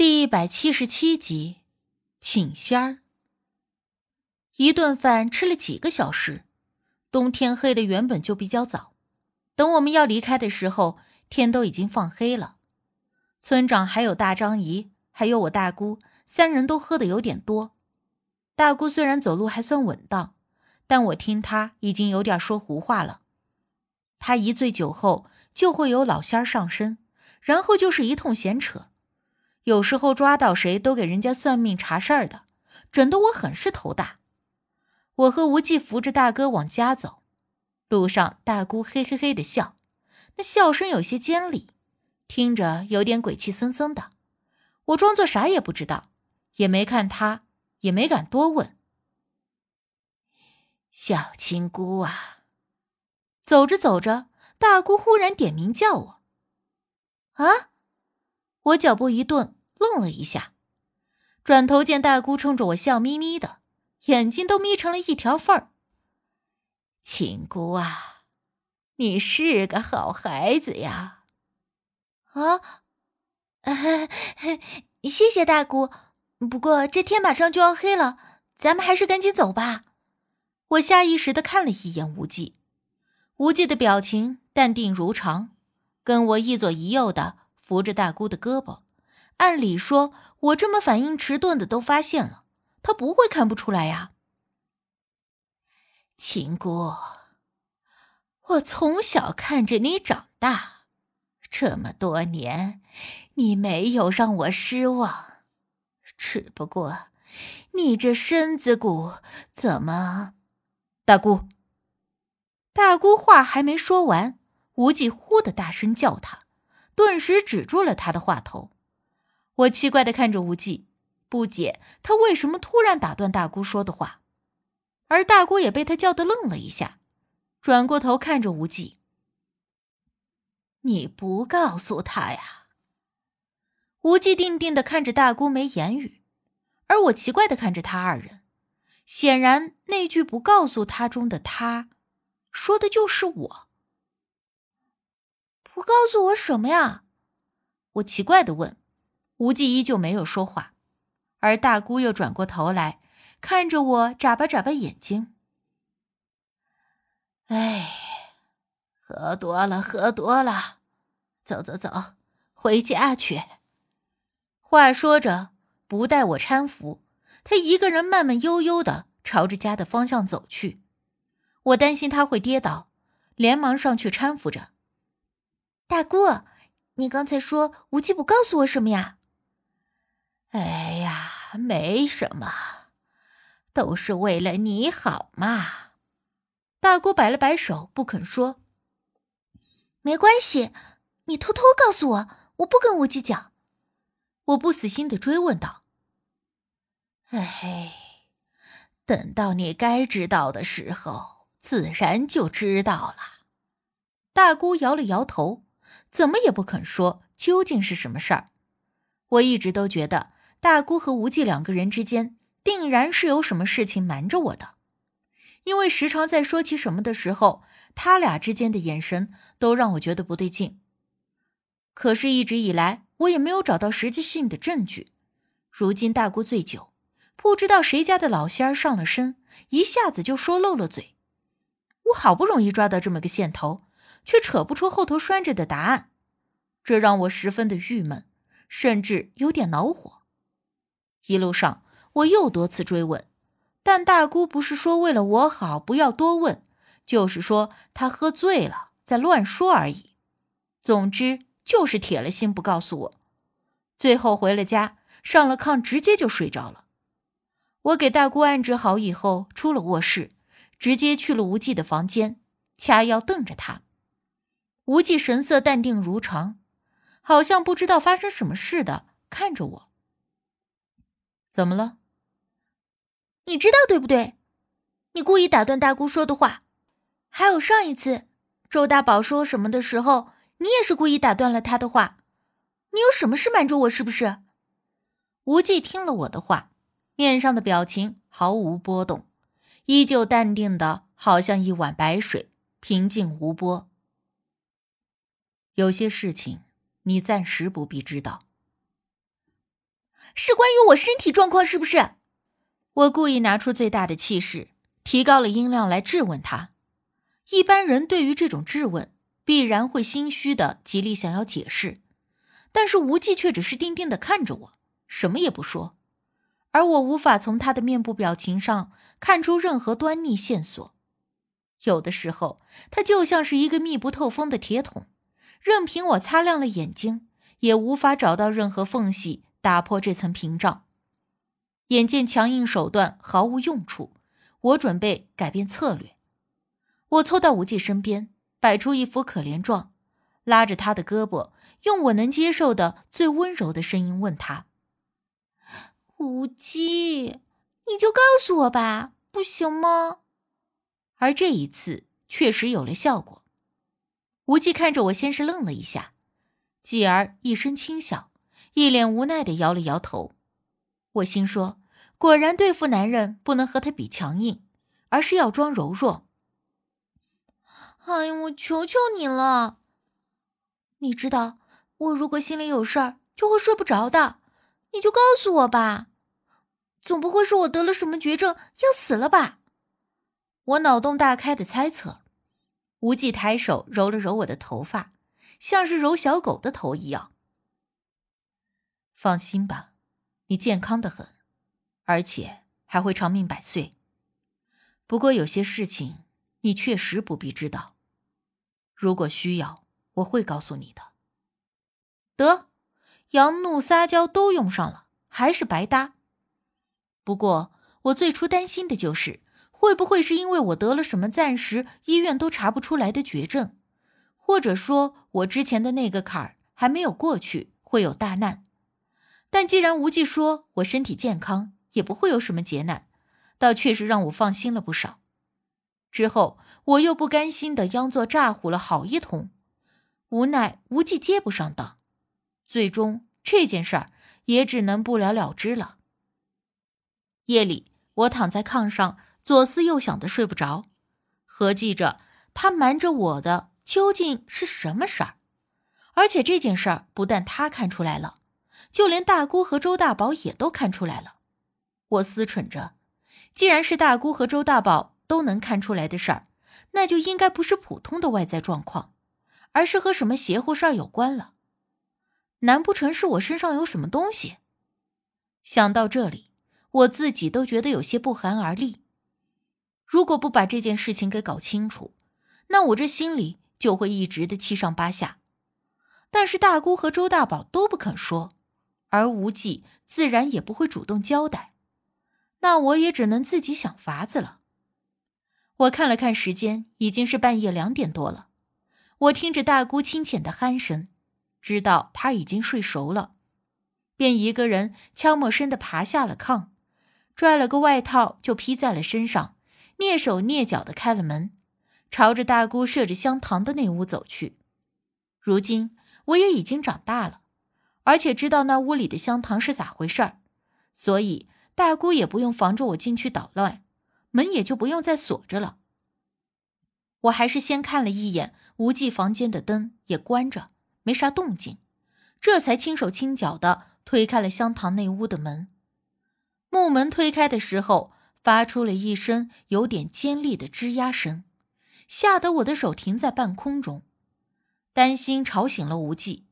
第一百七十七集，请仙儿。一顿饭吃了几个小时，冬天黑的原本就比较早。等我们要离开的时候，天都已经放黑了。村长还有大张姨，还有我大姑，三人都喝的有点多。大姑虽然走路还算稳当，但我听她已经有点说胡话了。她一醉酒后就会有老仙儿上身，然后就是一通闲扯。有时候抓到谁都给人家算命查事儿的，整得我很是头大。我和无忌扶着大哥往家走，路上大姑嘿嘿嘿的笑，那笑声有些尖利，听着有点鬼气森森的。我装作啥也不知道，也没看他，也没敢多问。小青姑啊，走着走着，大姑忽然点名叫我，啊！我脚步一顿，愣了一下，转头见大姑冲着我笑眯眯的，眼睛都眯成了一条缝儿。秦姑啊，你是个好孩子呀！啊，谢谢大姑。不过这天马上就要黑了，咱们还是赶紧走吧。我下意识的看了一眼无忌，无忌的表情淡定如常，跟我一左一右的。扶着大姑的胳膊，按理说我这么反应迟钝的都发现了，他不会看不出来呀。秦姑，我从小看着你长大，这么多年，你没有让我失望。只不过，你这身子骨怎么……大姑，大姑话还没说完，无忌忽的大声叫他。顿时止住了他的话头，我奇怪的看着无忌，不解他为什么突然打断大姑说的话，而大姑也被他叫的愣了一下，转过头看着无忌：“你不告诉他呀？”无忌定定的看着大姑，没言语，而我奇怪的看着他二人，显然那句“不告诉他”中的他，说的就是我。不告诉我什么呀？我奇怪的问。无忌依旧没有说话，而大姑又转过头来看着我，眨巴眨巴眼睛。哎，喝多了，喝多了，走走走，回家去。话说着，不待我搀扶，他一个人慢慢悠悠的朝着家的方向走去。我担心他会跌倒，连忙上去搀扶着。大姑，你刚才说无忌不告诉我什么呀？哎呀，没什么，都是为了你好嘛。大姑摆了摆手，不肯说。没关系，你偷偷告诉我，我不跟无忌讲。我不死心的追问道。哎，等到你该知道的时候，自然就知道了。大姑摇了摇头。怎么也不肯说究竟是什么事儿。我一直都觉得大姑和无忌两个人之间定然是有什么事情瞒着我的，因为时常在说起什么的时候，他俩之间的眼神都让我觉得不对劲。可是，一直以来我也没有找到实际性的证据。如今大姑醉酒，不知道谁家的老仙儿上了身，一下子就说漏了嘴。我好不容易抓到这么个线头。却扯不出后头拴着的答案，这让我十分的郁闷，甚至有点恼火。一路上，我又多次追问，但大姑不是说为了我好不要多问，就是说她喝醉了在乱说而已。总之就是铁了心不告诉我。最后回了家，上了炕，直接就睡着了。我给大姑安置好以后，出了卧室，直接去了无忌的房间，掐腰瞪着他。无忌神色淡定如常，好像不知道发生什么事的看着我。怎么了？你知道对不对？你故意打断大姑说的话，还有上一次周大宝说什么的时候，你也是故意打断了他的话。你有什么事瞒着我？是不是？无忌听了我的话，面上的表情毫无波动，依旧淡定的，好像一碗白水，平静无波。有些事情，你暂时不必知道。是关于我身体状况，是不是？我故意拿出最大的气势，提高了音量来质问他。一般人对于这种质问，必然会心虚的极力想要解释，但是无忌却只是定定的看着我，什么也不说。而我无法从他的面部表情上看出任何端倪线索。有的时候，他就像是一个密不透风的铁桶，任凭我擦亮了眼睛，也无法找到任何缝隙打破这层屏障。眼见强硬手段毫无用处，我准备改变策略。我凑到无忌身边，摆出一副可怜状，拉着他的胳膊，用我能接受的最温柔的声音问他。无忌，你就告诉我吧，不行吗？而这一次确实有了效果。无忌看着我，先是愣了一下，继而一声轻笑，一脸无奈的摇了摇头。我心说，果然对付男人不能和他比强硬，而是要装柔弱。哎呀，我求求你了！你知道，我如果心里有事儿，就会睡不着的。你就告诉我吧。总不会是我得了什么绝症要死了吧？我脑洞大开的猜测。无忌抬手揉了揉我的头发，像是揉小狗的头一样。放心吧，你健康的很，而且还会长命百岁。不过有些事情你确实不必知道。如果需要，我会告诉你的。得，杨怒撒娇都用上了，还是白搭。不过，我最初担心的就是，会不会是因为我得了什么暂时医院都查不出来的绝症，或者说我之前的那个坎儿还没有过去，会有大难。但既然无忌说我身体健康，也不会有什么劫难，倒确实让我放心了不少。之后我又不甘心的央作诈唬了好一通，无奈无忌接不上当，最终这件事儿也只能不了了之了。夜里，我躺在炕上，左思右想的睡不着，合计着他瞒着我的究竟是什么事儿。而且这件事儿不但他看出来了，就连大姑和周大宝也都看出来了。我思忖着，既然是大姑和周大宝都能看出来的事儿，那就应该不是普通的外在状况，而是和什么邪乎事儿有关了。难不成是我身上有什么东西？想到这里。我自己都觉得有些不寒而栗。如果不把这件事情给搞清楚，那我这心里就会一直的七上八下。但是大姑和周大宝都不肯说，而无忌自然也不会主动交代，那我也只能自己想法子了。我看了看时间，已经是半夜两点多了。我听着大姑清浅的鼾声，知道她已经睡熟了，便一个人悄默声的爬下了炕。拽了个外套就披在了身上，蹑手蹑脚的开了门，朝着大姑设着香堂的那屋走去。如今我也已经长大了，而且知道那屋里的香堂是咋回事儿，所以大姑也不用防着我进去捣乱，门也就不用再锁着了。我还是先看了一眼无忌房间的灯也关着，没啥动静，这才轻手轻脚的推开了香堂内屋的门。木门推开的时候，发出了一声有点尖利的吱呀声，吓得我的手停在半空中，担心吵醒了无忌，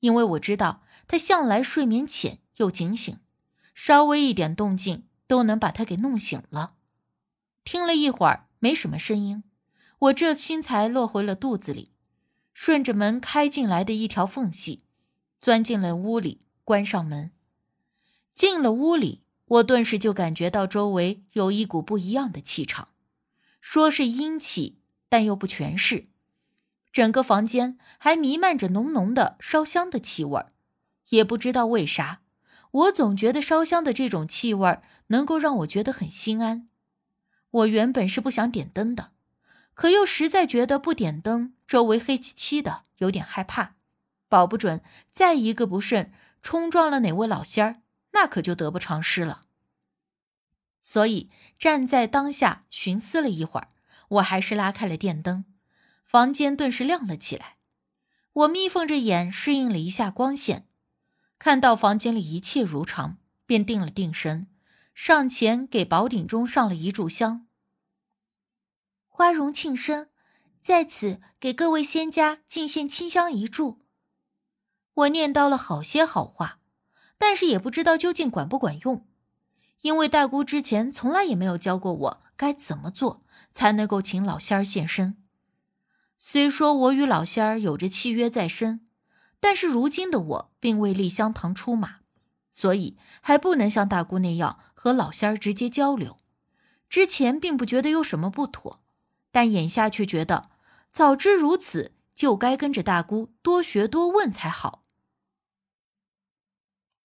因为我知道他向来睡眠浅又警醒，稍微一点动静都能把他给弄醒了。听了一会儿没什么声音，我这心才落回了肚子里，顺着门开进来的一条缝隙，钻进了屋里，关上门，进了屋里。我顿时就感觉到周围有一股不一样的气场，说是阴气，但又不全是。整个房间还弥漫着浓浓的烧香的气味也不知道为啥，我总觉得烧香的这种气味能够让我觉得很心安。我原本是不想点灯的，可又实在觉得不点灯，周围黑漆漆的，有点害怕，保不准再一个不慎冲撞了哪位老仙儿。那可就得不偿失了。所以站在当下寻思了一会儿，我还是拉开了电灯，房间顿时亮了起来。我眯缝着眼适应了一下光线，看到房间里一切如常，便定了定神，上前给宝鼎中上了一炷香。花容庆生，在此给各位仙家敬献清香一炷。我念叨了好些好话，但是也不知道究竟管不管用，因为大姑之前从来也没有教过我该怎么做才能够请老仙儿现身。虽说我与老仙儿有着契约在身，但是如今的我并未立香堂出马，所以还不能像大姑那样和老仙儿直接交流。之前并不觉得有什么不妥，但眼下却觉得早知如此，就该跟着大姑多学多问才好。